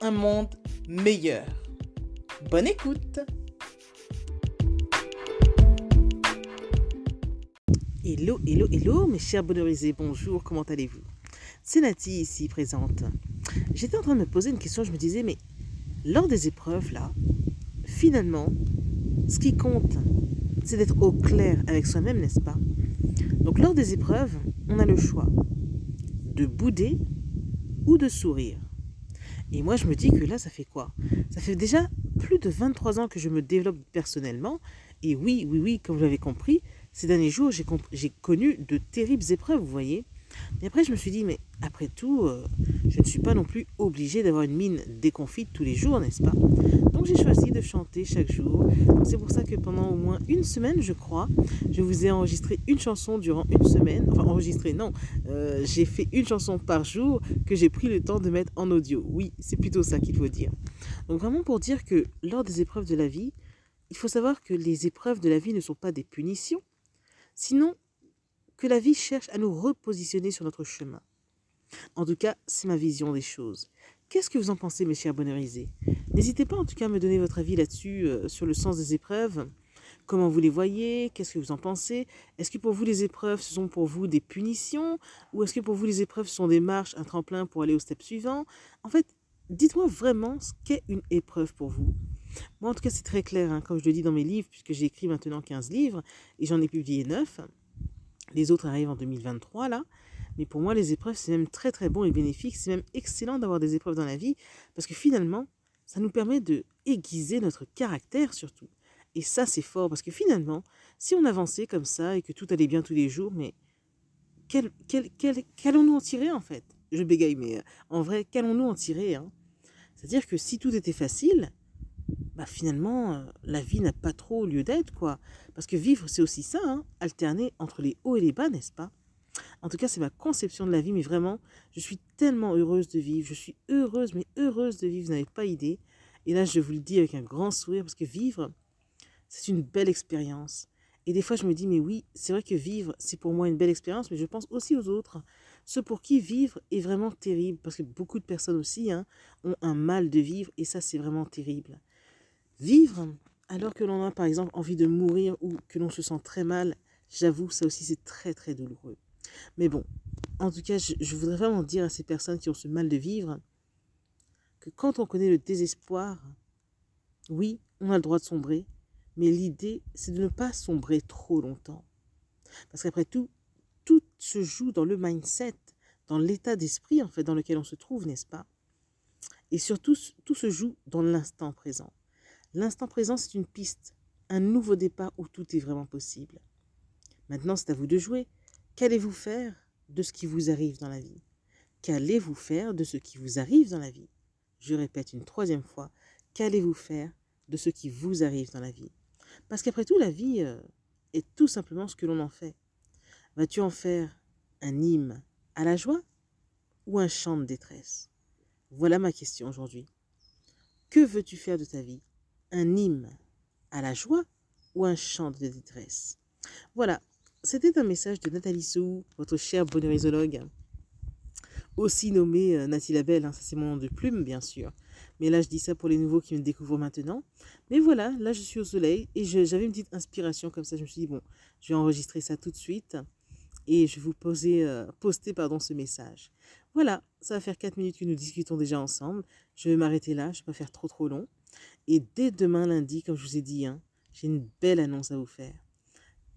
un monde meilleur. Bonne écoute Hello, hello, hello, mes chers bonheurisés, bonjour, comment allez-vous? C'est Nati ici présente. J'étais en train de me poser une question, je me disais, mais lors des épreuves, là, finalement, ce qui compte, c'est d'être au clair avec soi-même, n'est-ce pas? Donc lors des épreuves, on a le choix de bouder ou de sourire. Et moi, je me dis que là, ça fait quoi? Ça fait déjà plus de 23 ans que je me développe personnellement. Et oui, oui, oui, comme vous l'avez compris, ces derniers jours, j'ai connu de terribles épreuves, vous voyez. Mais après, je me suis dit, mais après tout, euh, je ne suis pas non plus obligée d'avoir une mine déconfite tous les jours, n'est-ce pas? Donc j'ai choisi de chanter chaque jour. C'est pour ça que pendant au moins une semaine, je crois, je vous ai enregistré une chanson durant une semaine. Enfin, enregistré, non. Euh, j'ai fait une chanson par jour que j'ai pris le temps de mettre en audio. Oui, c'est plutôt ça qu'il faut dire. Donc vraiment pour dire que lors des épreuves de la vie, il faut savoir que les épreuves de la vie ne sont pas des punitions. Sinon, que la vie cherche à nous repositionner sur notre chemin. En tout cas, c'est ma vision des choses. Qu'est-ce que vous en pensez, mes chers bonheurisés? N'hésitez pas en tout cas à me donner votre avis là-dessus, euh, sur le sens des épreuves. Comment vous les voyez? Qu'est-ce que vous en pensez? Est-ce que pour vous les épreuves, ce sont pour vous des punitions? Ou est-ce que pour vous les épreuves sont des marches, un tremplin pour aller au step suivant? En fait, dites-moi vraiment ce qu'est une épreuve pour vous. Moi, en tout cas, c'est très clair, hein, comme je le dis dans mes livres, puisque j'ai écrit maintenant 15 livres et j'en ai publié 9. Les autres arrivent en 2023 là. Mais pour moi, les épreuves, c'est même très très bon et bénéfique. C'est même excellent d'avoir des épreuves dans la vie parce que finalement, ça nous permet de aiguiser notre caractère surtout. Et ça, c'est fort parce que finalement, si on avançait comme ça et que tout allait bien tous les jours, mais qu'allons-nous en tirer en fait? Je bégaye, mais euh, en vrai, qu'allons-nous en tirer hein? C'est-à-dire que si tout était facile, bah finalement, euh, la vie n'a pas trop lieu d'être, quoi. Parce que vivre, c'est aussi ça, hein, alterner entre les hauts et les bas, n'est-ce pas? En tout cas, c'est ma conception de la vie, mais vraiment, je suis tellement heureuse de vivre. Je suis heureuse, mais heureuse de vivre, vous n'avez pas idée. Et là, je vous le dis avec un grand sourire, parce que vivre, c'est une belle expérience. Et des fois, je me dis, mais oui, c'est vrai que vivre, c'est pour moi une belle expérience, mais je pense aussi aux autres. Ceux pour qui vivre est vraiment terrible, parce que beaucoup de personnes aussi hein, ont un mal de vivre, et ça, c'est vraiment terrible. Vivre alors que l'on a par exemple envie de mourir ou que l'on se sent très mal, j'avoue, ça aussi c'est très très douloureux. Mais bon, en tout cas, je, voudrais vraiment dire à ces personnes qui ont ce mal de vivre que quand on connaît le désespoir, oui, on a le droit de sombrer, mais l'idée, c'est de ne pas sombrer trop longtemps. Parce qu'après tout, tout se joue dans le mindset, dans l'état d'esprit en fait dans lequel on se trouve, n'est-ce pas? Et surtout, tout se joue dans l'instant présent. L'instant présent, c'est une piste, un nouveau départ où tout est vraiment possible. Maintenant, c'est à vous de jouer. Qu'allez-vous faire de ce qui vous arrive dans la vie? Qu'allez-vous faire de ce qui vous arrive dans la vie? Je répète une troisième fois, qu'allez-vous faire de ce qui vous arrive dans la vie? Parce qu'après tout, la vie euh, est tout simplement ce que l'on en fait. Vas-tu en faire un hymne à la joie ou un chant de détresse? Voilà ma question aujourd'hui. Que veux-tu faire de ta vie? Un hymne à la joie ou un chant de détresse? Voilà, c'était un message de Nathalie Sou, votre chère bonheurisologue, aussi nommée euh, Nathalie Labelle, hein, ça c'est mon nom de plume bien sûr. Mais là je dis ça pour les nouveaux qui me découvrent maintenant. Mais voilà, là je suis au soleil et j'avais une petite inspiration comme ça, je me suis dit bon, je vais enregistrer ça tout de suite et je vais vous poser, euh, poster pardon, ce message. Voilà, ça va faire 4 minutes que nous discutons déjà ensemble. Je vais m'arrêter là, je ne vais pas faire trop trop long. Et dès demain lundi, comme je vous ai dit, hein, j'ai une belle annonce à vous faire.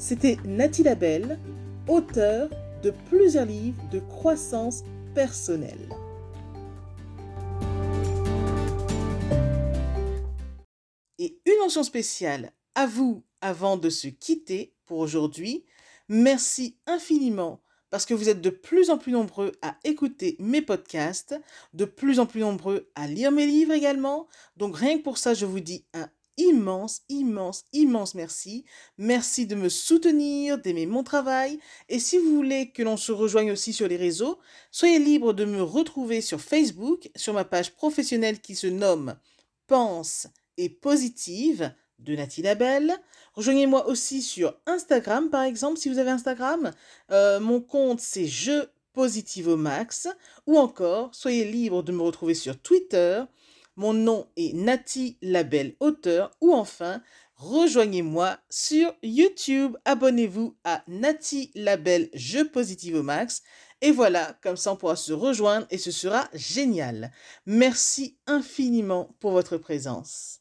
C'était Nathalie Labelle, auteure de plusieurs livres de croissance personnelle. Et une mention spéciale à vous avant de se quitter pour aujourd'hui. Merci infiniment parce que vous êtes de plus en plus nombreux à écouter mes podcasts, de plus en plus nombreux à lire mes livres également. Donc rien que pour ça, je vous dis un immense, immense, immense merci. Merci de me soutenir, d'aimer mon travail. Et si vous voulez que l'on se rejoigne aussi sur les réseaux, soyez libre de me retrouver sur Facebook, sur ma page professionnelle qui se nomme Pense et Positive de Nathalie Labelle. Rejoignez-moi aussi sur Instagram, par exemple, si vous avez Instagram. Euh, mon compte, c'est Je Positive au Max. Ou encore, soyez libre de me retrouver sur Twitter. Mon nom est Nati Labelle Auteur. Ou enfin, rejoignez-moi sur YouTube. Abonnez-vous à Nati Labelle Je Positive au Max. Et voilà, comme ça on pourra se rejoindre et ce sera génial. Merci infiniment pour votre présence.